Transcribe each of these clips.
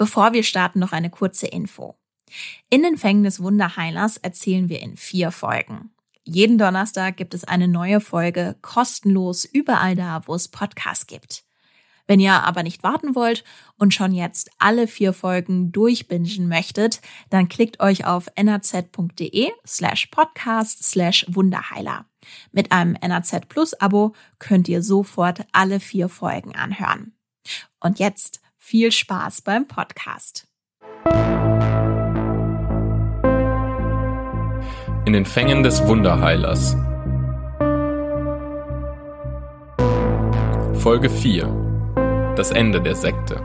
Bevor wir starten, noch eine kurze Info. In den Fängen des Wunderheilers erzählen wir in vier Folgen. Jeden Donnerstag gibt es eine neue Folge kostenlos überall da, wo es Podcasts gibt. Wenn ihr aber nicht warten wollt und schon jetzt alle vier Folgen durchbingen möchtet, dann klickt euch auf nrz.de slash podcast slash Wunderheiler. Mit einem NRZ Plus Abo könnt ihr sofort alle vier Folgen anhören. Und jetzt viel Spaß beim Podcast. In den Fängen des Wunderheilers. Folge 4. Das Ende der Sekte.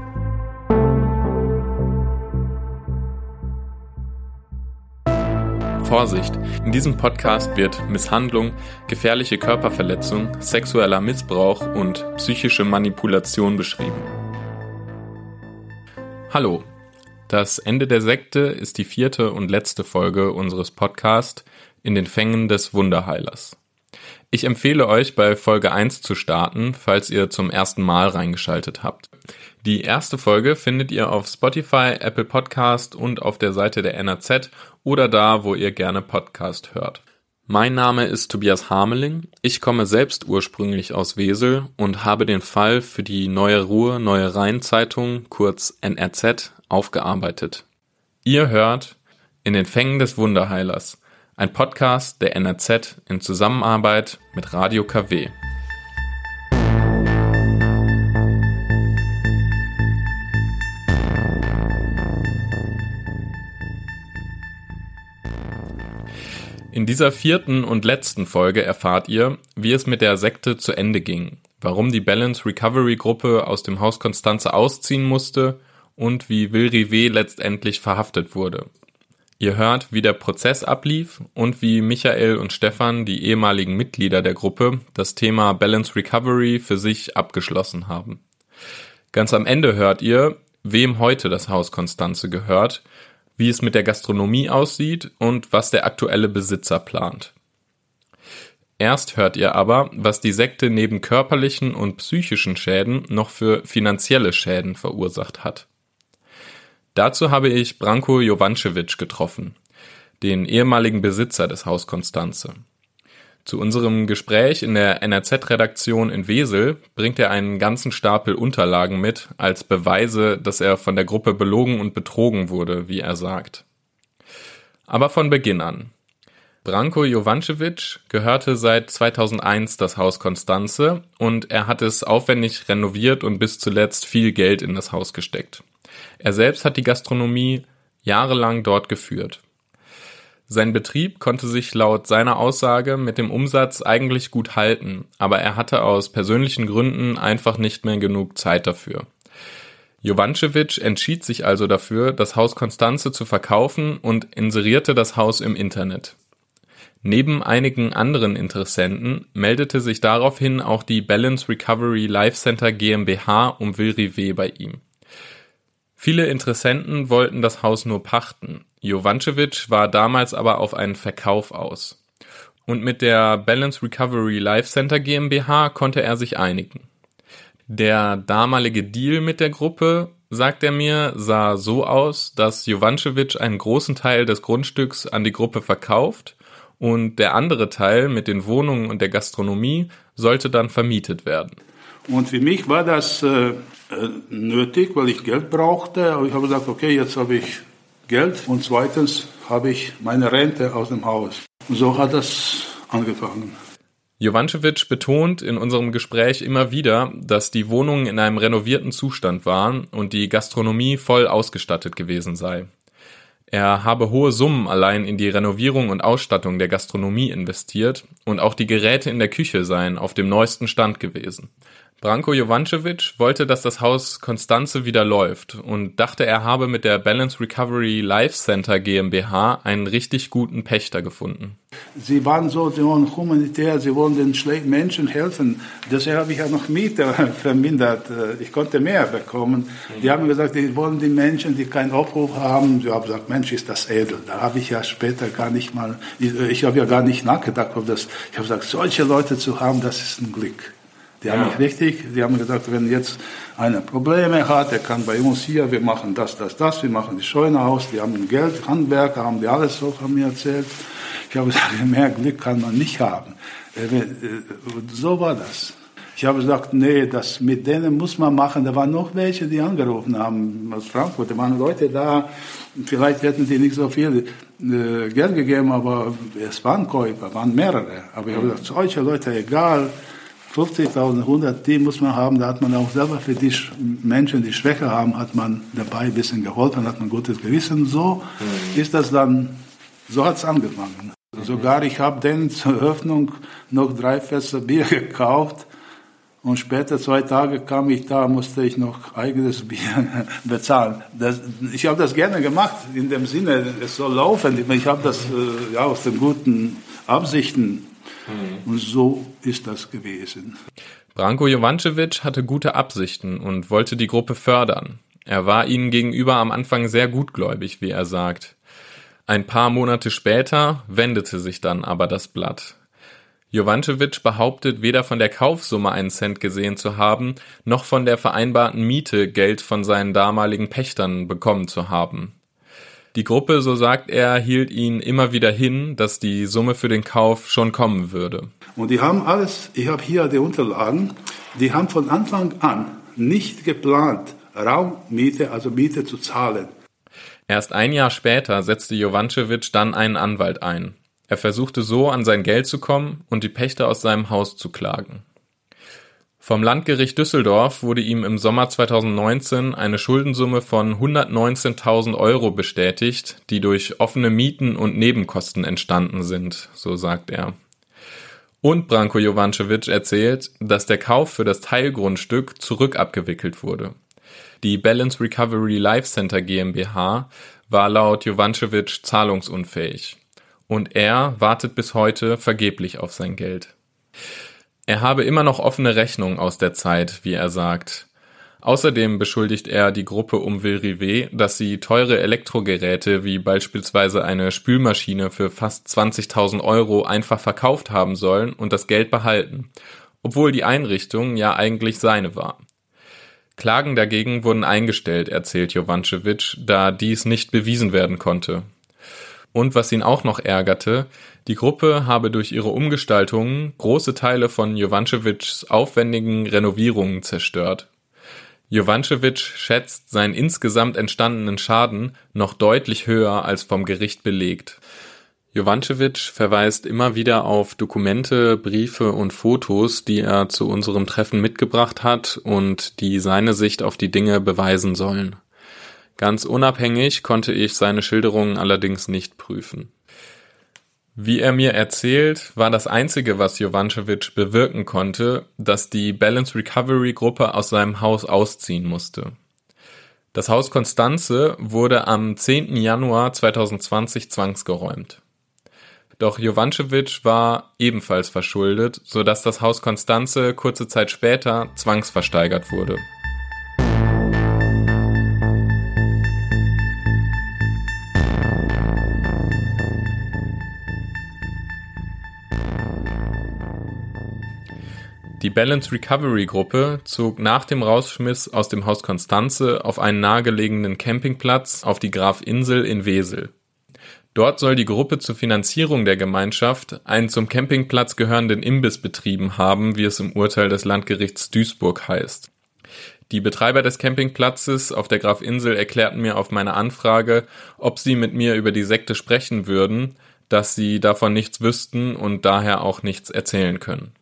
Vorsicht, in diesem Podcast wird Misshandlung, gefährliche Körperverletzung, sexueller Missbrauch und psychische Manipulation beschrieben. Hallo, das Ende der Sekte ist die vierte und letzte Folge unseres Podcasts in den Fängen des Wunderheilers. Ich empfehle euch, bei Folge 1 zu starten, falls ihr zum ersten Mal reingeschaltet habt. Die erste Folge findet ihr auf Spotify, Apple Podcast und auf der Seite der NRZ oder da, wo ihr gerne Podcast hört. Mein Name ist Tobias Hameling. Ich komme selbst ursprünglich aus Wesel und habe den Fall für die Neue Ruhr Neue Rhein Zeitung, kurz NRZ, aufgearbeitet. Ihr hört in den Fängen des Wunderheilers, ein Podcast der NRZ in Zusammenarbeit mit Radio KW. In dieser vierten und letzten Folge erfahrt ihr, wie es mit der Sekte zu Ende ging, warum die Balance Recovery Gruppe aus dem Haus Konstanze ausziehen musste und wie Wilri W. letztendlich verhaftet wurde. Ihr hört, wie der Prozess ablief und wie Michael und Stefan, die ehemaligen Mitglieder der Gruppe, das Thema Balance Recovery für sich abgeschlossen haben. Ganz am Ende hört ihr, wem heute das Haus Konstanze gehört wie es mit der Gastronomie aussieht und was der aktuelle Besitzer plant. Erst hört ihr aber, was die Sekte neben körperlichen und psychischen Schäden noch für finanzielle Schäden verursacht hat. Dazu habe ich Branko Jovancevic getroffen, den ehemaligen Besitzer des Haus Konstanze. Zu unserem Gespräch in der NRZ-Redaktion in Wesel bringt er einen ganzen Stapel Unterlagen mit, als Beweise, dass er von der Gruppe belogen und betrogen wurde, wie er sagt. Aber von Beginn an. Branko Jovancevic gehörte seit 2001 das Haus Konstanze und er hat es aufwendig renoviert und bis zuletzt viel Geld in das Haus gesteckt. Er selbst hat die Gastronomie jahrelang dort geführt. Sein Betrieb konnte sich laut seiner Aussage mit dem Umsatz eigentlich gut halten, aber er hatte aus persönlichen Gründen einfach nicht mehr genug Zeit dafür. Jovancevic entschied sich also dafür, das Haus Konstanze zu verkaufen und inserierte das Haus im Internet. Neben einigen anderen Interessenten meldete sich daraufhin auch die Balance Recovery Life Center GmbH um Wilri W. bei ihm. Viele Interessenten wollten das Haus nur pachten. Jovancevic war damals aber auf einen Verkauf aus. Und mit der Balance Recovery Life Center GmbH konnte er sich einigen. Der damalige Deal mit der Gruppe, sagt er mir, sah so aus, dass Jovancevic einen großen Teil des Grundstücks an die Gruppe verkauft und der andere Teil mit den Wohnungen und der Gastronomie sollte dann vermietet werden. Und für mich war das äh, äh, nötig, weil ich Geld brauchte. Aber ich habe gesagt, okay, jetzt habe ich Geld und zweitens habe ich meine Rente aus dem Haus. Und so hat das angefangen. Jovancevic betont in unserem Gespräch immer wieder, dass die Wohnungen in einem renovierten Zustand waren und die Gastronomie voll ausgestattet gewesen sei. Er habe hohe Summen allein in die Renovierung und Ausstattung der Gastronomie investiert und auch die Geräte in der Küche seien auf dem neuesten Stand gewesen. Branko Jovancevic wollte, dass das Haus Konstanze wieder läuft und dachte, er habe mit der Balance Recovery Life Center GmbH einen richtig guten Pächter gefunden. Sie waren so, sie waren humanitär, sie wollen den Menschen helfen. Deshalb habe ich ja noch Miete vermindert. Ich konnte mehr bekommen. Die haben gesagt, die wollen die Menschen, die keinen Aufruf haben. Ich habe gesagt, Mensch, ist das edel. Da habe ich ja später gar nicht mal, ich, ich habe ja gar nicht nachgedacht, ob das, ich habe gesagt, solche Leute zu haben, das ist ein Glück. Die haben mich richtig, die haben gesagt, wenn jetzt einer Probleme hat, der kann bei uns hier, wir machen das, das, das, wir machen die Scheune aus, die haben Geld, Handwerker, haben die alles so von mir erzählt. Ich habe gesagt, mehr Glück kann man nicht haben. Äh, äh, so war das. Ich habe gesagt, nee, das mit denen muss man machen. Da waren noch welche, die angerufen haben aus Frankfurt. Da waren Leute da, vielleicht hätten die nicht so viel äh, Geld gegeben, aber es waren Käufer, waren mehrere. Aber ich habe gesagt, solche Leute, egal, 50.000, 100, die muss man haben. Da hat man auch selber für die Menschen, die Schwäche haben, hat man dabei ein bisschen geholfen, hat man gutes Gewissen. So mhm. ist das dann, so hat es angefangen. Sogar ich habe denen zur Öffnung noch drei Fässer Bier gekauft und später, zwei Tage kam ich da, musste ich noch eigenes Bier bezahlen. Das, ich habe das gerne gemacht, in dem Sinne, es soll laufen. Ich habe das äh, ja, aus den guten Absichten. Mhm. Und so ist das gewesen. Branko Jovancevic hatte gute Absichten und wollte die Gruppe fördern. Er war ihnen gegenüber am Anfang sehr gutgläubig, wie er sagt. Ein paar Monate später wendete sich dann aber das Blatt. Jovancevic behauptet, weder von der Kaufsumme einen Cent gesehen zu haben, noch von der vereinbarten Miete Geld von seinen damaligen Pächtern bekommen zu haben. Die Gruppe, so sagt er, hielt ihn immer wieder hin, dass die Summe für den Kauf schon kommen würde. Und die haben alles, ich habe hier die Unterlagen, die haben von Anfang an nicht geplant, Raummiete, also Miete zu zahlen. Erst ein Jahr später setzte Jovancevic dann einen Anwalt ein. Er versuchte so an sein Geld zu kommen und die Pächter aus seinem Haus zu klagen. Vom Landgericht Düsseldorf wurde ihm im Sommer 2019 eine Schuldensumme von 119.000 Euro bestätigt, die durch offene Mieten und Nebenkosten entstanden sind, so sagt er. Und Branko Jovancevic erzählt, dass der Kauf für das Teilgrundstück zurückabgewickelt wurde. Die Balance Recovery Life Center GmbH war laut Jovancevic zahlungsunfähig und er wartet bis heute vergeblich auf sein Geld. Er habe immer noch offene Rechnungen aus der Zeit, wie er sagt. Außerdem beschuldigt er die Gruppe um Vilrivé, dass sie teure Elektrogeräte wie beispielsweise eine Spülmaschine für fast 20.000 Euro einfach verkauft haben sollen und das Geld behalten, obwohl die Einrichtung ja eigentlich seine war. Klagen dagegen wurden eingestellt, erzählt Jovancevic, da dies nicht bewiesen werden konnte. Und was ihn auch noch ärgerte, die Gruppe habe durch ihre Umgestaltungen große Teile von Jovancevics aufwendigen Renovierungen zerstört. Jovancevic schätzt seinen insgesamt entstandenen Schaden noch deutlich höher als vom Gericht belegt. Jovancevic verweist immer wieder auf Dokumente, Briefe und Fotos, die er zu unserem Treffen mitgebracht hat und die seine Sicht auf die Dinge beweisen sollen. Ganz unabhängig konnte ich seine Schilderungen allerdings nicht prüfen. Wie er mir erzählt, war das einzige, was Jovancevic bewirken konnte, dass die Balance Recovery Gruppe aus seinem Haus ausziehen musste. Das Haus Konstanze wurde am 10. Januar 2020 zwangsgeräumt. Doch Jovancevic war ebenfalls verschuldet, so dass das Haus Konstanze kurze Zeit später zwangsversteigert wurde. Die Balance Recovery Gruppe zog nach dem Rausschmiss aus dem Haus Konstanze auf einen nahegelegenen Campingplatz auf die Grafinsel in Wesel. Dort soll die Gruppe zur Finanzierung der Gemeinschaft einen zum Campingplatz gehörenden Imbiss betrieben haben, wie es im Urteil des Landgerichts Duisburg heißt. Die Betreiber des Campingplatzes auf der Grafinsel erklärten mir auf meine Anfrage, ob sie mit mir über die Sekte sprechen würden, dass sie davon nichts wüssten und daher auch nichts erzählen können.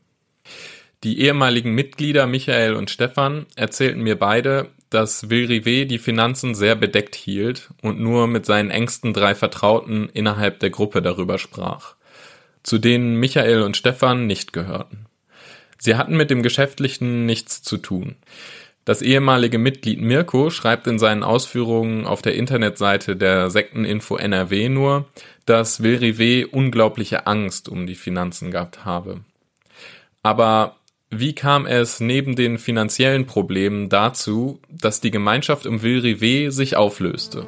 Die ehemaligen Mitglieder Michael und Stefan erzählten mir beide, dass Vilrivé die Finanzen sehr bedeckt hielt und nur mit seinen engsten drei Vertrauten innerhalb der Gruppe darüber sprach, zu denen Michael und Stefan nicht gehörten. Sie hatten mit dem Geschäftlichen nichts zu tun. Das ehemalige Mitglied Mirko schreibt in seinen Ausführungen auf der Internetseite der Sekteninfo NRW nur, dass Vilrivé unglaubliche Angst um die Finanzen gehabt habe. Aber wie kam es neben den finanziellen Problemen dazu, dass die Gemeinschaft um Vilrivé sich auflöste?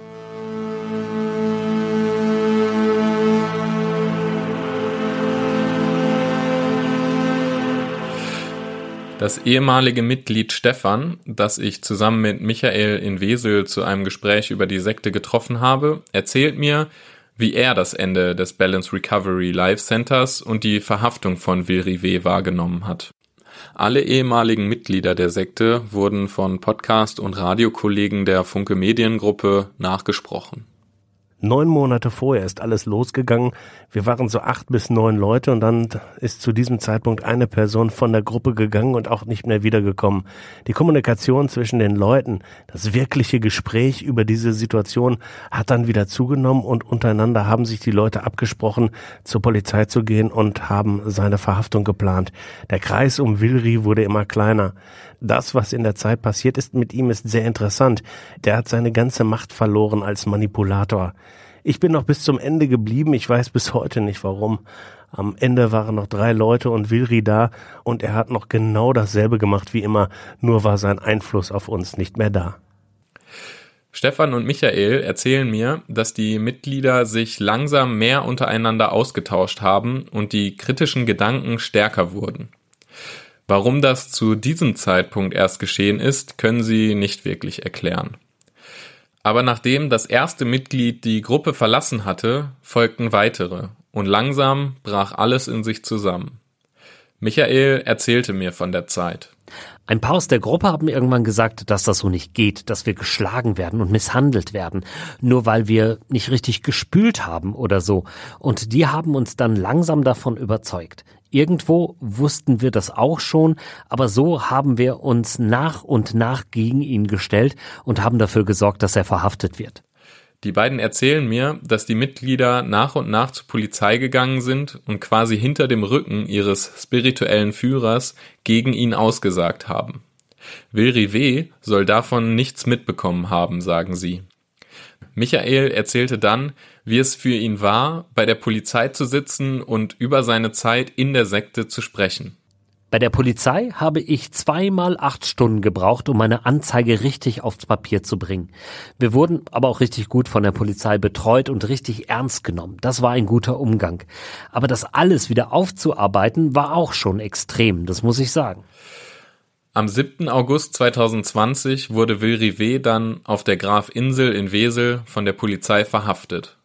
Das ehemalige Mitglied Stefan, das ich zusammen mit Michael in Wesel zu einem Gespräch über die Sekte getroffen habe, erzählt mir, wie er das Ende des Balance Recovery Life Centers und die Verhaftung von Vilrivé wahrgenommen hat. Alle ehemaligen Mitglieder der Sekte wurden von Podcast- und Radiokollegen der Funke Mediengruppe nachgesprochen. Neun Monate vorher ist alles losgegangen. Wir waren so acht bis neun Leute und dann ist zu diesem Zeitpunkt eine Person von der Gruppe gegangen und auch nicht mehr wiedergekommen. Die Kommunikation zwischen den Leuten, das wirkliche Gespräch über diese Situation hat dann wieder zugenommen und untereinander haben sich die Leute abgesprochen, zur Polizei zu gehen und haben seine Verhaftung geplant. Der Kreis um Wilri wurde immer kleiner. Das, was in der Zeit passiert ist mit ihm, ist sehr interessant. Der hat seine ganze Macht verloren als Manipulator. Ich bin noch bis zum Ende geblieben. Ich weiß bis heute nicht warum. Am Ende waren noch drei Leute und Wilri da und er hat noch genau dasselbe gemacht wie immer, nur war sein Einfluss auf uns nicht mehr da. Stefan und Michael erzählen mir, dass die Mitglieder sich langsam mehr untereinander ausgetauscht haben und die kritischen Gedanken stärker wurden. Warum das zu diesem Zeitpunkt erst geschehen ist, können sie nicht wirklich erklären. Aber nachdem das erste Mitglied die Gruppe verlassen hatte, folgten weitere, und langsam brach alles in sich zusammen. Michael erzählte mir von der Zeit. Ein paar aus der Gruppe haben irgendwann gesagt, dass das so nicht geht, dass wir geschlagen werden und misshandelt werden, nur weil wir nicht richtig gespült haben oder so. Und die haben uns dann langsam davon überzeugt. Irgendwo wussten wir das auch schon, aber so haben wir uns nach und nach gegen ihn gestellt und haben dafür gesorgt, dass er verhaftet wird. Die beiden erzählen mir, dass die Mitglieder nach und nach zur Polizei gegangen sind und quasi hinter dem Rücken ihres spirituellen Führers gegen ihn ausgesagt haben. Wilri W. soll davon nichts mitbekommen haben, sagen sie. Michael erzählte dann, wie es für ihn war, bei der Polizei zu sitzen und über seine Zeit in der Sekte zu sprechen. Bei der Polizei habe ich zweimal acht Stunden gebraucht, um meine Anzeige richtig aufs Papier zu bringen. Wir wurden aber auch richtig gut von der Polizei betreut und richtig ernst genommen. Das war ein guter Umgang. Aber das alles wieder aufzuarbeiten, war auch schon extrem, das muss ich sagen. Am 7. August 2020 wurde Will Rivet dann auf der Grafinsel in Wesel von der Polizei verhaftet.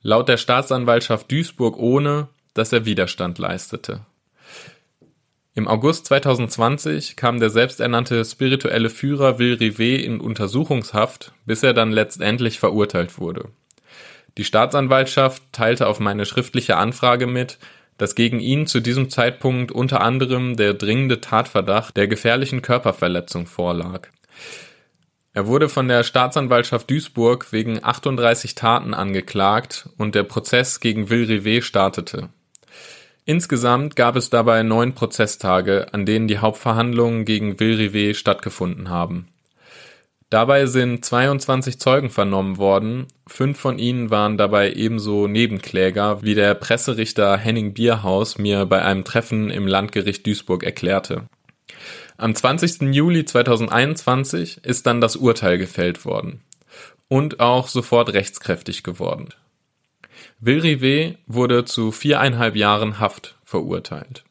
Laut der Staatsanwaltschaft Duisburg ohne, dass er Widerstand leistete. Im August 2020 kam der selbsternannte spirituelle Führer Will Rivet in Untersuchungshaft, bis er dann letztendlich verurteilt wurde. Die Staatsanwaltschaft teilte auf meine schriftliche Anfrage mit, dass gegen ihn zu diesem Zeitpunkt unter anderem der dringende Tatverdacht der gefährlichen Körperverletzung vorlag. Er wurde von der Staatsanwaltschaft Duisburg wegen 38 Taten angeklagt und der Prozess gegen Will Rivet startete. Insgesamt gab es dabei neun Prozesstage, an denen die Hauptverhandlungen gegen Will Rivet stattgefunden haben. Dabei sind 22 Zeugen vernommen worden, fünf von ihnen waren dabei ebenso Nebenkläger, wie der Presserichter Henning Bierhaus mir bei einem Treffen im Landgericht Duisburg erklärte. Am 20. Juli 2021 ist dann das Urteil gefällt worden und auch sofort rechtskräftig geworden. Will Rivet wurde zu viereinhalb Jahren Haft verurteilt.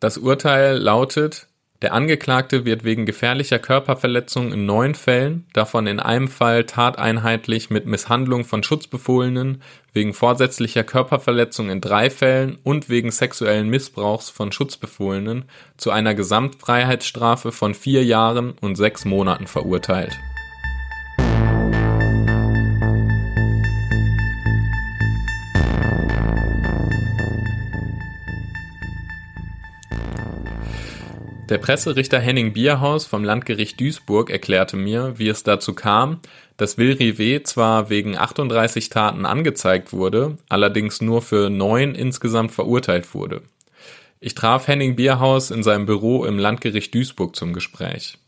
Das Urteil lautet, der Angeklagte wird wegen gefährlicher Körperverletzung in neun Fällen, davon in einem Fall tateinheitlich mit Misshandlung von Schutzbefohlenen, wegen vorsätzlicher Körperverletzung in drei Fällen und wegen sexuellen Missbrauchs von Schutzbefohlenen zu einer Gesamtfreiheitsstrafe von vier Jahren und sechs Monaten verurteilt Der Presserichter Henning Bierhaus vom Landgericht Duisburg erklärte mir, wie es dazu kam, dass Will Rivet zwar wegen 38 Taten angezeigt wurde, allerdings nur für neun insgesamt verurteilt wurde. Ich traf Henning Bierhaus in seinem Büro im Landgericht Duisburg zum Gespräch.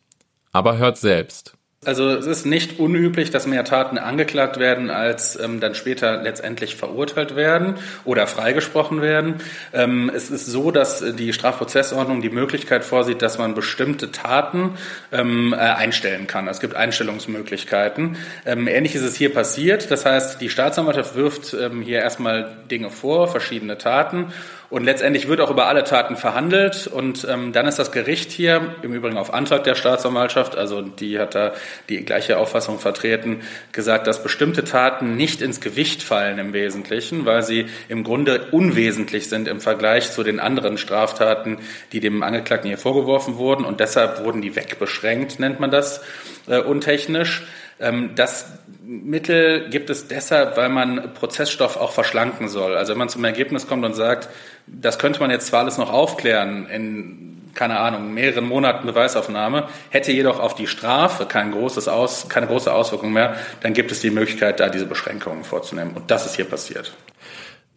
Aber hört selbst. Also es ist nicht unüblich, dass mehr Taten angeklagt werden, als ähm, dann später letztendlich verurteilt werden oder freigesprochen werden. Ähm, es ist so, dass die Strafprozessordnung die Möglichkeit vorsieht, dass man bestimmte Taten ähm, äh, einstellen kann. Es gibt Einstellungsmöglichkeiten. Ähm, ähnlich ist es hier passiert. Das heißt, die Staatsanwaltschaft wirft ähm, hier erstmal Dinge vor, verschiedene Taten Und letztendlich wird auch über alle Taten verhandelt und ähm, dann ist das Gericht hier, im Übrigen auf Antrag der Staatsanwaltschaft, also die hat da die gleiche Auffassung vertreten, gesagt, dass bestimmte Taten nicht ins Gewicht fallen im Wesentlichen, weil sie im Grunde unwesentlich sind im Vergleich zu den anderen Straftaten, die dem Angeklagten hier vorgeworfen wurden und deshalb wurden die wegbeschränkt, nennt man das äh, untechnisch. Ähm, das Mittel gibt es deshalb, weil man Prozessstoff auch verschlanken soll. Also wenn man zum Ergebnis kommt und sagt, das könnte man jetzt zwar alles noch aufklären in keine Ahnung, mehreren Monaten Beweisaufnahme, hätte jedoch auf die Strafe kein großes Aus, keine große Auswirkung mehr, dann gibt es die Möglichkeit, da diese Beschränkungen vorzunehmen. Und das ist hier passiert.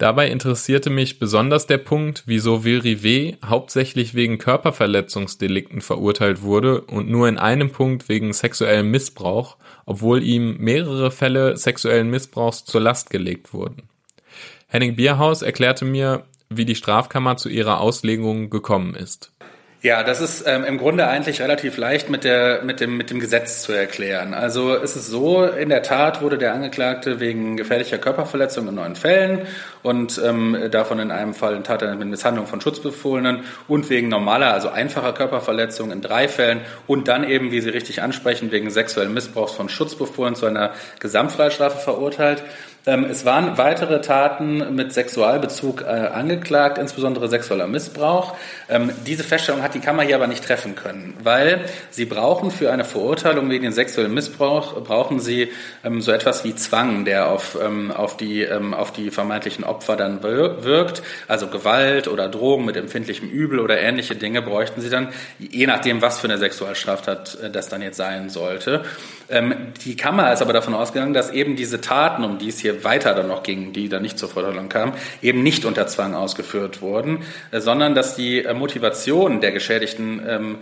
Dabei interessierte mich besonders der Punkt, wieso Will Rivet hauptsächlich wegen Körperverletzungsdelikten verurteilt wurde und nur in einem Punkt wegen sexuellem Missbrauch, obwohl ihm mehrere Fälle sexuellen Missbrauchs zur Last gelegt wurden. Henning Bierhaus erklärte mir, wie die Strafkammer zu ihrer Auslegung gekommen ist. Ja, das ist ähm, im Grunde eigentlich relativ leicht mit, der, mit, dem, mit dem Gesetz zu erklären. Also es ist so, in der Tat wurde der Angeklagte wegen gefährlicher Körperverletzung in neun Fällen und ähm, davon in einem Fall in Tat mit Misshandlung von Schutzbefohlenen und wegen normaler, also einfacher Körperverletzung in drei Fällen und dann eben, wie Sie richtig ansprechen, wegen sexuellen Missbrauchs von Schutzbefohlenen zu einer Gesamtfreistrafe verurteilt. Ähm, es waren weitere Taten mit Sexualbezug äh, angeklagt, insbesondere sexueller Missbrauch. Ähm, diese Feststellung hat die Kammer hier aber nicht treffen können, weil sie brauchen für eine Verurteilung wegen den sexuellen Missbrauch, brauchen sie ähm, so etwas wie Zwang, der auf, auf, die, auf die vermeintlichen Opfer dann wirkt. Also Gewalt oder Drohung mit empfindlichem Übel oder ähnliche Dinge bräuchten sie dann, je nachdem, was für eine Sexualstraftat äh, das dann jetzt sein sollte. Die Kammer ist aber davon ausgegangen, dass eben diese Taten, um die es hier weiter dann noch ging, die dann nicht zur Verurteilung kamen, eben nicht unter Zwang ausgeführt wurden, äh, sondern dass die äh, Motivation der Geschädigten ähm,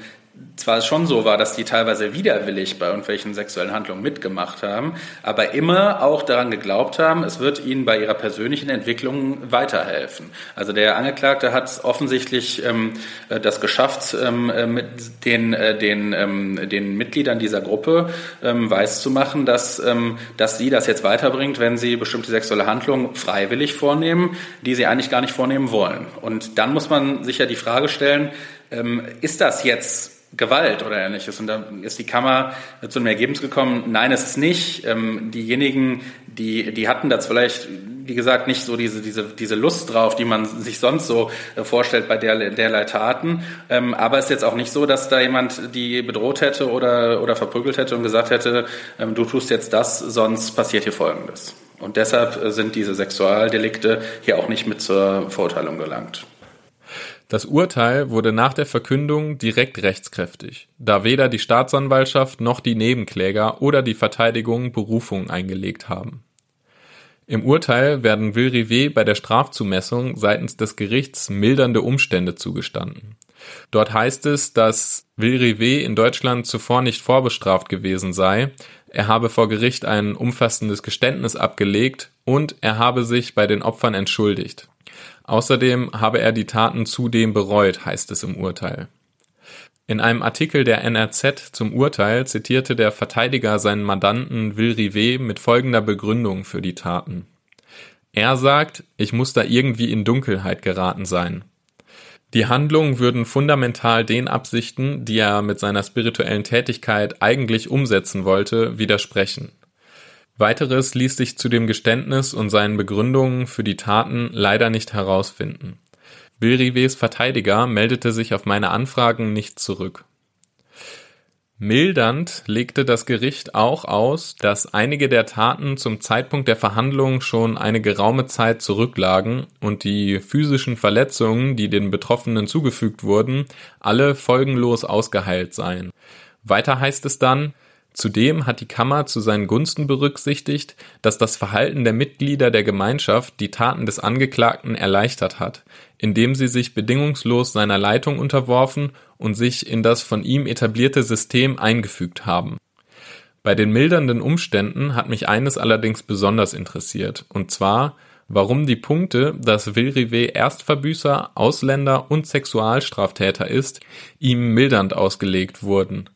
zwar schon so war, dass die teilweise widerwillig bei irgendwelchen sexuellen Handlungen mitgemacht haben, aber immer auch daran geglaubt haben, es wird ihnen bei ihrer persönlichen Entwicklung weiterhelfen. Also der Angeklagte hat offensichtlich ähm, äh, das geschafft, ähm, äh, mit den, äh, den, ähm, den Mitgliedern dieser Gruppe ähm, weiß zu machen, dass, ähm, dass sie das jetzt weiterbringt, wenn sie bestimmte sexuelle Handlungen freiwillig vornehmen, die sie eigentlich gar nicht vornehmen wollen. Und dann muss man sich ja die Frage stellen, ähm, ist das jetzt Gewalt oder ähnliches. Und da ist die Kammer zu einem Ergebnis gekommen, nein, es ist nicht. Ähm, diejenigen, die, die hatten das vielleicht, wie gesagt, nicht so diese, diese, diese Lust drauf, die man sich sonst so äh, vorstellt bei der, derlei Taten. Ähm, aber es ist jetzt auch nicht so, dass da jemand die bedroht hätte oder, oder verprügelt hätte und gesagt hätte, ähm, du tust jetzt das, sonst passiert hier Folgendes. Und deshalb äh, sind diese Sexualdelikte hier auch nicht mit zur Verurteilung gelangt. Das Urteil wurde nach der Verkündung direkt rechtskräftig, da weder die Staatsanwaltschaft noch die Nebenkläger oder die Verteidigung Berufung eingelegt haben. Im Urteil werden Will Rivet bei der Strafzumessung seitens des Gerichts mildernde Umstände zugestanden. Dort heißt es, dass Will Rivet in Deutschland zuvor nicht vorbestraft gewesen sei, er habe vor Gericht ein umfassendes Geständnis abgelegt und er habe sich bei den Opfern entschuldigt. Außerdem habe er die Taten zudem bereut, heißt es im Urteil. In einem Artikel der NRZ zum Urteil zitierte der Verteidiger seinen Mandanten Will Rivet mit folgender Begründung für die Taten. Er sagt, ich muss da irgendwie in Dunkelheit geraten sein. Die Handlungen würden fundamental den Absichten, die er mit seiner spirituellen Tätigkeit eigentlich umsetzen wollte, widersprechen. Weiteres ließ sich zu dem Geständnis und seinen Begründungen für die Taten leider nicht herausfinden. Bill Rivets Verteidiger meldete sich auf meine Anfragen nicht zurück. Mildernd legte das Gericht auch aus, dass einige der Taten zum Zeitpunkt der Verhandlung schon eine geraume Zeit zurücklagen und die physischen Verletzungen, die den Betroffenen zugefügt wurden, alle folgenlos ausgeheilt seien. Weiter heißt es dann, Zudem hat die Kammer zu seinen Gunsten berücksichtigt, dass das Verhalten der Mitglieder der Gemeinschaft die Taten des Angeklagten erleichtert hat, indem sie sich bedingungslos seiner Leitung unterworfen und sich in das von ihm etablierte System eingefügt haben. Bei den mildernden Umständen hat mich eines allerdings besonders interessiert, und zwar, warum die Punkte, dass Vilrivet Erstverbüßer, Ausländer und Sexualstraftäter ist, ihm mildernd ausgelegt wurden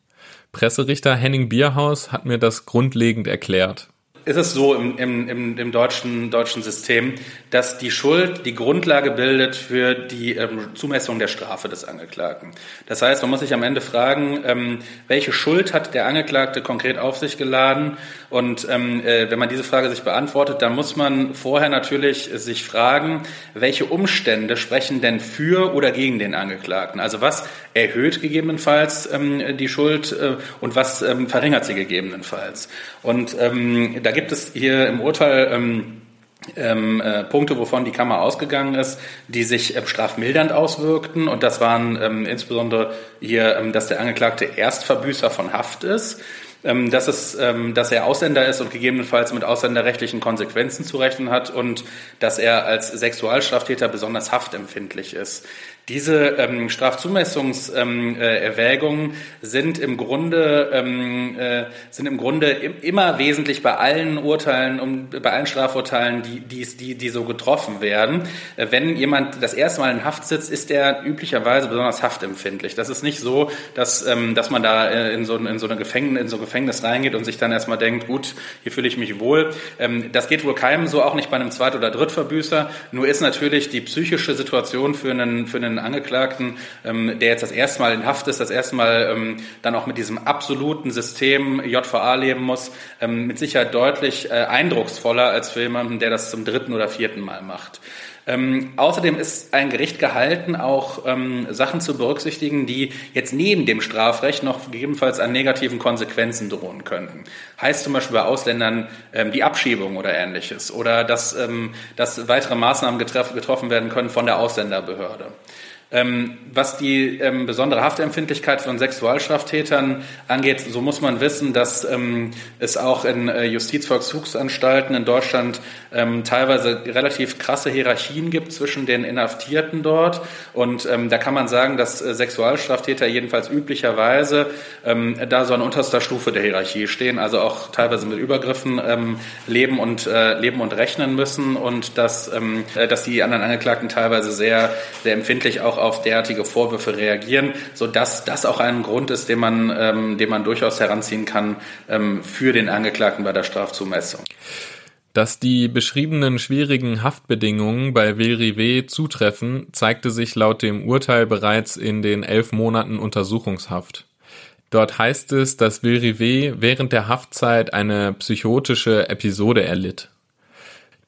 Presserichter Henning Bierhaus hat mir das grundlegend erklärt. ist es so im, im, im, deutschen, deutschen System, dass die Schuld die Grundlage bildet für die ähm, Zumessung der Strafe des Angeklagten. Das heißt, man muss sich am Ende fragen, ähm, welche Schuld hat der Angeklagte konkret auf sich geladen? Und ähm, äh, wenn man diese Frage sich beantwortet, dann muss man vorher natürlich sich fragen, welche Umstände sprechen denn für oder gegen den Angeklagten? Also was erhöht gegebenenfalls ähm, die Schuld äh, und was ähm, verringert sie gegebenenfalls? Und ähm, da gibt es hier im Urteil ähm, ähm, äh, Punkte, wovon die Kammer ausgegangen ist, die sich äh, strafmildernd auswirkten. Und das waren ähm, insbesondere hier, ähm, dass der Angeklagte Erstverbüßer von Haft ist, ähm, dass, es, ähm, dass er Ausländer ist und gegebenenfalls mit ausländerrechtlichen Konsequenzen zu rechnen hat und dass er als Sexualstraftäter besonders haftempfindlich ist. Diese ähm, Strafzumessungserwägungen ähm, äh, sind im Grunde ähm, äh, sind im Grunde immer wesentlich bei allen Urteilen um, bei allen Strafurteilen, die, die, die, die so getroffen werden. Äh, wenn jemand das erste Mal in Haft sitzt, ist er üblicherweise besonders haftempfindlich. Das ist nicht so, dass, ähm, dass man da äh, in so, in so eine Gefängnis, in so ein Gefängnis reingeht und sich dann erstmal denkt, gut, hier fühle ich mich wohl. Ähm, das geht wohl keinem so, auch nicht bei einem Zweit- oder Drittverbüßer. Nur ist natürlich die psychische Situation für einen, für einen einen Angeklagten, ähm, der jetzt das erste Mal in Haft ist, das erste Mal ähm, dann auch mit diesem absoluten System JVA leben muss, ähm, mit Sicherheit deutlich äh, eindrucksvoller als für jemanden, der das zum dritten oder vierten Mal macht. Ähm, außerdem ist ein Gericht gehalten, auch ähm, Sachen zu berücksichtigen, die jetzt neben dem Strafrecht noch gegebenenfalls an negativen Konsequenzen drohen könnten. Heißt zum Beispiel bei Ausländern ähm, die Abschiebung oder ähnliches oder dass, ähm, dass weitere Maßnahmen getroffen werden können von der Ausländerbehörde. Ähm, was die ähm, besondere Haftempfindlichkeit von Sexualstraftätern angeht, so muss man wissen, dass ähm, es auch in äh, Justizvollzugsanstalten in Deutschland ähm, teilweise relativ krasse Hierarchien gibt zwischen den Inhaftierten dort. Und ähm, da kann man sagen, dass äh, Sexualstraftäter jedenfalls üblicherweise ähm, da so an unterster Stufe der Hierarchie stehen, also auch teilweise mit Übergriffen leben und äh, leben und rechnen müssen und dass, äh, dass die anderen Angeklagten teilweise sehr, sehr empfindlich auch auf derartige Vorwürfe reagieren, so dass das auch ein Grund ist, den man, ähm, den man durchaus heranziehen kann ähm, für den Angeklagten bei der Strafzumessung. Dass die beschriebenen schwierigen Haftbedingungen bei Vilrivé zutreffen, zeigte sich laut dem Urteil bereits in den elf Monaten Untersuchungshaft. Dort heißt es, dass Vilrivé während der Haftzeit eine psychotische Episode erlitt.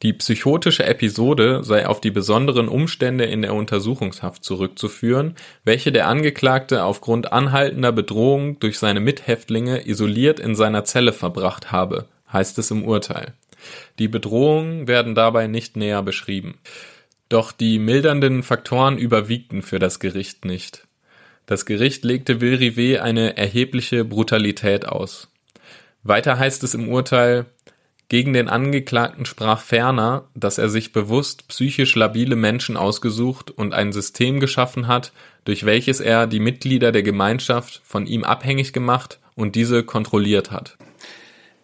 Die psychotische Episode sei auf die besonderen Umstände in der Untersuchungshaft zurückzuführen, welche der Angeklagte aufgrund anhaltender Bedrohung durch seine Mithäftlinge isoliert in seiner Zelle verbracht habe, heißt es im Urteil. Die Bedrohungen werden dabei nicht näher beschrieben. Doch die mildernden Faktoren überwiegten für das Gericht nicht. Das Gericht legte Vilrivé eine erhebliche Brutalität aus. Weiter heißt es im Urteil, gegen den Angeklagten sprach ferner, dass er sich bewusst psychisch labile Menschen ausgesucht und ein System geschaffen hat, durch welches er die Mitglieder der Gemeinschaft von ihm abhängig gemacht und diese kontrolliert hat.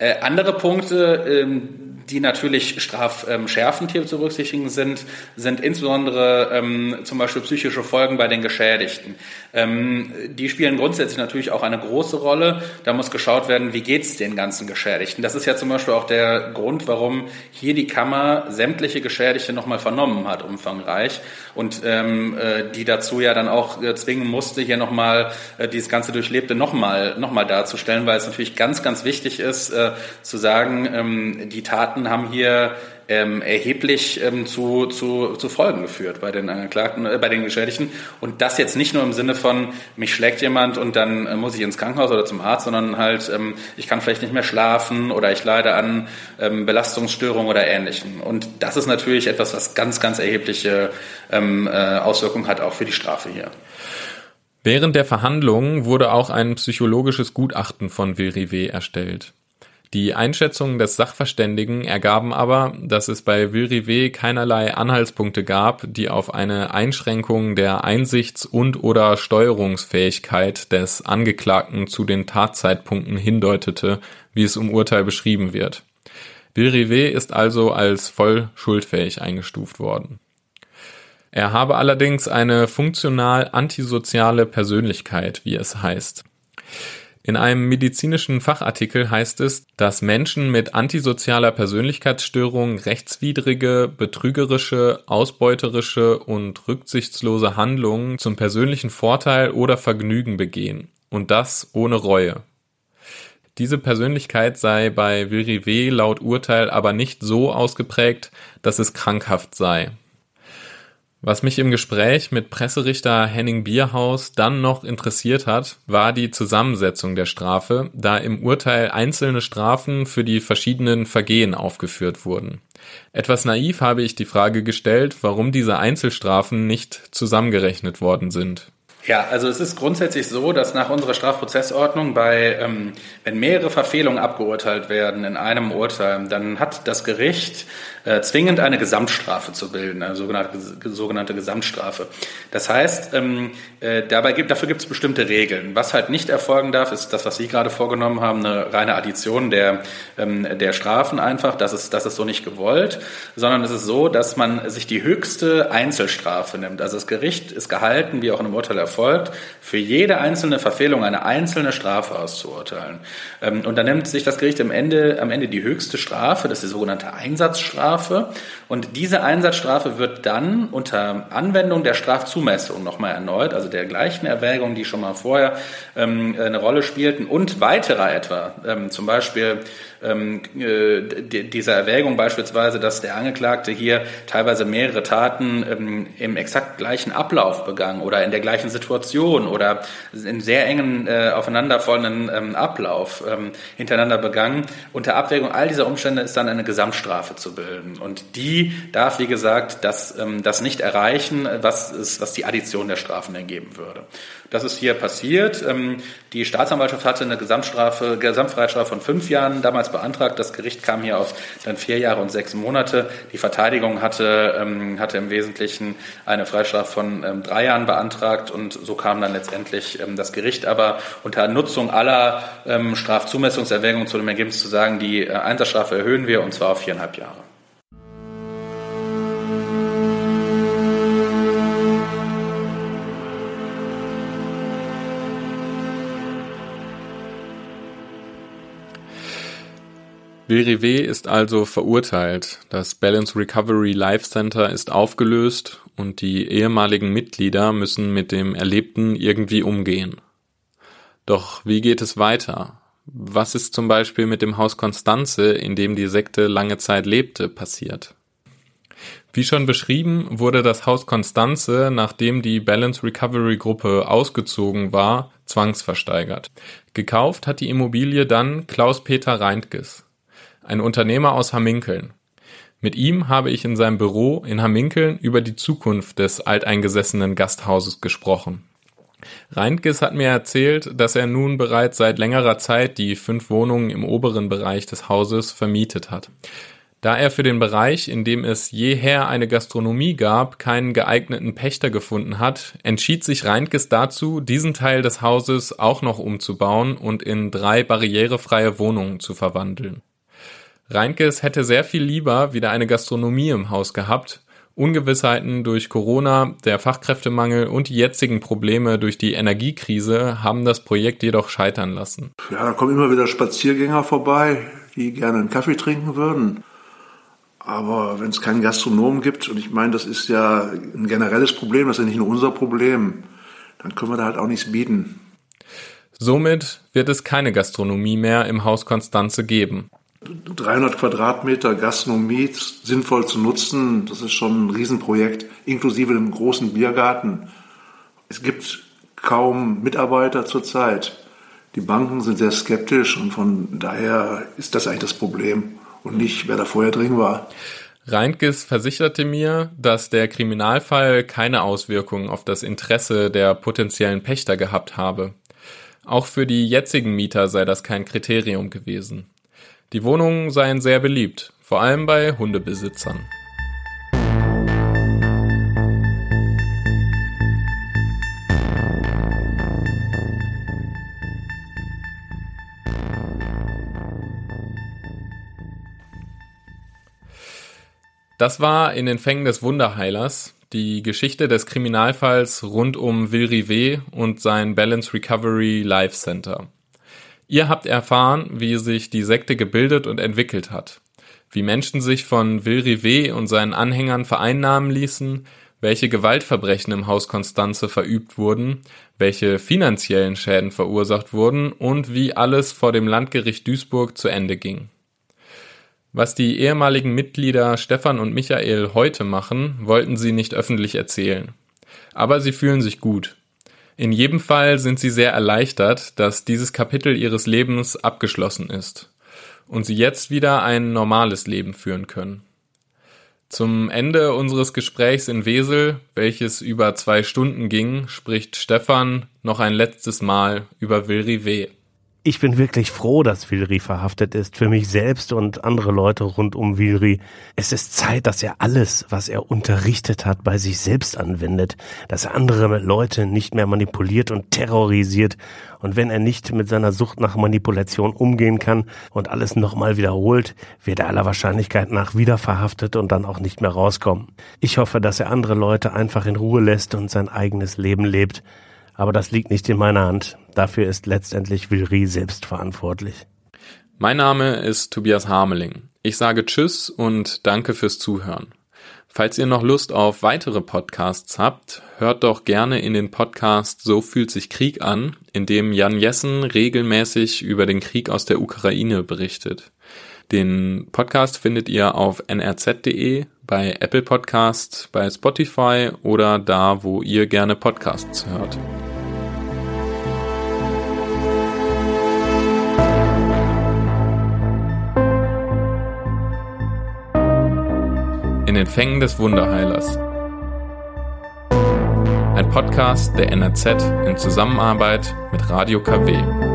Äh, andere Punkte, ähm, die natürlich strafschärfend hier zu berücksichtigen sind, sind insbesondere ähm, zum Beispiel psychische Folgen bei den Geschädigten. Ähm, die spielen grundsätzlich natürlich auch eine große Rolle. Da muss geschaut werden, wie geht's den ganzen Geschädigten. Das ist ja zum Beispiel auch der Grund, warum hier die Kammer sämtliche Geschädigte nochmal vernommen hat, umfangreich, und ähm, äh, die dazu ja dann auch äh, zwingen musste, hier nochmal äh, dieses ganze Durchlebte nochmal noch mal darzustellen, weil es natürlich ganz, ganz wichtig ist, äh, zu sagen, ähm, die Taten haben hier ähm, erheblich ähm, zu, zu, zu Folgen geführt bei den Angeklagten, äh, bei den Geschädigten. Und das jetzt nicht nur im Sinne von, mich schlägt jemand und dann äh, muss ich ins Krankenhaus oder zum Arzt, sondern halt, ähm, ich kann vielleicht nicht mehr schlafen oder ich leide an ähm, Belastungsstörungen oder Ähnlichem. Und das ist natürlich etwas, was ganz, ganz erhebliche ähm, äh, Auswirkungen hat, auch für die Strafe hier. Während der Verhandlungen wurde auch ein psychologisches Gutachten von Vilrivé erstellt. Die Einschätzungen des Sachverständigen ergaben aber, dass es bei Vilrivé keinerlei Anhaltspunkte gab, die auf eine Einschränkung der Einsichts- und/oder Steuerungsfähigkeit des Angeklagten zu den Tatzeitpunkten hindeutete, wie es im Urteil beschrieben wird. Vilrivé ist also als voll schuldfähig eingestuft worden. Er habe allerdings eine funktional antisoziale Persönlichkeit, wie es heißt. In einem medizinischen Fachartikel heißt es, dass Menschen mit antisozialer Persönlichkeitsstörung rechtswidrige, betrügerische, ausbeuterische und rücksichtslose Handlungen zum persönlichen Vorteil oder Vergnügen begehen. Und das ohne Reue. Diese Persönlichkeit sei bei Virive laut Urteil aber nicht so ausgeprägt, dass es krankhaft sei. Was mich im Gespräch mit Presserichter Henning Bierhaus dann noch interessiert hat, war die Zusammensetzung der Strafe, da im Urteil einzelne Strafen für die verschiedenen Vergehen aufgeführt wurden. Etwas naiv habe ich die Frage gestellt, warum diese Einzelstrafen nicht zusammengerechnet worden sind. Ja, also es ist grundsätzlich so, dass nach unserer Strafprozessordnung bei, ähm, wenn mehrere Verfehlungen abgeurteilt werden in einem Urteil, dann hat das Gericht äh, zwingend eine Gesamtstrafe zu bilden, eine sogenannte, sogenannte Gesamtstrafe. Das heißt, ähm, äh, dabei gibt, dafür gibt es bestimmte Regeln. Was halt nicht erfolgen darf, ist das, was Sie gerade vorgenommen haben, eine reine Addition der, ähm, der Strafen einfach. Das ist, das ist so nicht gewollt, sondern es ist so, dass man sich die höchste Einzelstrafe nimmt. Also das Gericht ist gehalten, wie auch in einem Urteil erfolgt, für jede einzelne Verfehlung eine einzelne Strafe auszuurteilen. Ähm, und dann nimmt sich das Gericht am Ende, am Ende die höchste Strafe, das ist die sogenannte Einsatzstrafe, Einsatzstrafe. Und diese Einsatzstrafe wird dann unter Anwendung der Strafzumessung nochmal erneut, also der gleichen Erwägungen, die schon mal vorher ähm, eine Rolle spielten und weiterer etwa, ähm, zum Beispiel ähm, äh, dieser Erwägung beispielsweise, dass der Angeklagte hier teilweise mehrere Taten ähm, im exakt gleichen Ablauf begangen oder in der gleichen Situation oder in sehr engen äh, aufeinanderfolgenden ähm, Ablauf ähm, hintereinander begangen. Unter Abwägung all dieser Umstände ist dann eine Gesamtstrafe zu bilden. Und die darf, wie gesagt, das, ähm, das nicht erreichen, was, ist, was die Addition der Strafen ergeben würde. Das ist hier passiert. Ähm, die Staatsanwaltschaft hatte eine Gesamtstrafe, Gesamtfreiheitsstrafe von fünf Jahren damals beantragt. Das Gericht kam hier auf dann vier Jahre und sechs Monate. Die Verteidigung hatte, ähm, hatte im Wesentlichen eine Freistrafe von ähm, drei Jahren beantragt und so kam dann letztendlich das Gericht aber unter Nutzung aller Strafzumessungserwägungen zu dem Ergebnis zu sagen, die äh, Einsatzstrafe erhöhen wir und zwar auf viereinhalb Jahre. Berivé ist also verurteilt. Das Balance Recovery Life Center ist aufgelöst und die ehemaligen Mitglieder müssen mit dem Erlebten irgendwie umgehen. Doch wie geht es weiter? Was ist zum Beispiel mit dem Haus Konstanze, in dem die Sekte lange Zeit lebte, passiert? Wie schon beschrieben, wurde das Haus Konstanze, nachdem die Balance Recovery Gruppe ausgezogen war, zwangsversteigert. Gekauft hat die Immobilie dann Klaus-Peter Reintges ein Unternehmer aus Hamminkeln. Mit ihm habe ich in seinem Büro in Hamminkeln über die Zukunft des alteingesessenen Gasthauses gesprochen. Reintges hat mir erzählt, dass er nun bereits seit längerer Zeit die fünf Wohnungen im oberen Bereich des Hauses vermietet hat. Da er für den Bereich, in dem es jeher eine Gastronomie gab, keinen geeigneten Pächter gefunden hat, entschied sich Reintges dazu, diesen Teil des Hauses auch noch umzubauen und in drei barrierefreie Wohnungen zu verwandeln. Reinkes hätte sehr viel lieber wieder eine Gastronomie im Haus gehabt. Ungewissheiten durch Corona, der Fachkräftemangel und die jetzigen Probleme durch die Energiekrise haben das Projekt jedoch scheitern lassen. Ja, da kommen immer wieder Spaziergänger vorbei, die gerne einen Kaffee trinken würden. Aber wenn es keinen Gastronomen gibt, und ich meine, das ist ja ein generelles Problem, das ist ja nicht nur unser Problem, dann können wir da halt auch nichts bieten. Somit wird es keine Gastronomie mehr im Haus Konstanze geben. 300 Quadratmeter Gastronomie sinnvoll zu nutzen, das ist schon ein Riesenprojekt, inklusive einem großen Biergarten. Es gibt kaum Mitarbeiter zurzeit. Die Banken sind sehr skeptisch und von daher ist das eigentlich das Problem und nicht, wer da vorher drin war. Reintges versicherte mir, dass der Kriminalfall keine Auswirkungen auf das Interesse der potenziellen Pächter gehabt habe. Auch für die jetzigen Mieter sei das kein Kriterium gewesen. Die Wohnungen seien sehr beliebt, vor allem bei Hundebesitzern. Das war in den Fängen des Wunderheilers die Geschichte des Kriminalfalls rund um Will Rivet und sein Balance Recovery Life Center. Ihr habt erfahren, wie sich die Sekte gebildet und entwickelt hat, wie Menschen sich von Will Rivet und seinen Anhängern vereinnahmen ließen, welche Gewaltverbrechen im Haus Konstanze verübt wurden, welche finanziellen Schäden verursacht wurden und wie alles vor dem Landgericht Duisburg zu Ende ging. Was die ehemaligen Mitglieder Stefan und Michael heute machen, wollten sie nicht öffentlich erzählen. Aber sie fühlen sich gut. In jedem Fall sind sie sehr erleichtert, dass dieses Kapitel ihres Lebens abgeschlossen ist und sie jetzt wieder ein normales Leben führen können. Zum Ende unseres Gesprächs in Wesel, welches über zwei Stunden ging, spricht Stefan noch ein letztes Mal über Wilri W. Ich bin wirklich froh, dass Wilri verhaftet ist, für mich selbst und andere Leute rund um Wilri. Es ist Zeit, dass er alles, was er unterrichtet hat, bei sich selbst anwendet, dass er andere Leute nicht mehr manipuliert und terrorisiert. Und wenn er nicht mit seiner Sucht nach Manipulation umgehen kann und alles nochmal wiederholt, wird er aller Wahrscheinlichkeit nach wieder verhaftet und dann auch nicht mehr rauskommen. Ich hoffe, dass er andere Leute einfach in Ruhe lässt und sein eigenes Leben lebt. Aber das liegt nicht in meiner Hand. Dafür ist letztendlich Wilri selbst verantwortlich. Mein Name ist Tobias Hameling. Ich sage Tschüss und danke fürs Zuhören. Falls ihr noch Lust auf weitere Podcasts habt, hört doch gerne in den Podcast So fühlt sich Krieg an, in dem Jan Jessen regelmäßig über den Krieg aus der Ukraine berichtet. Den Podcast findet ihr auf nrz.de, bei Apple Podcast, bei Spotify oder da, wo ihr gerne Podcasts hört. In den Fängen des Wunderheilers. Ein Podcast der NRZ in Zusammenarbeit mit Radio KW.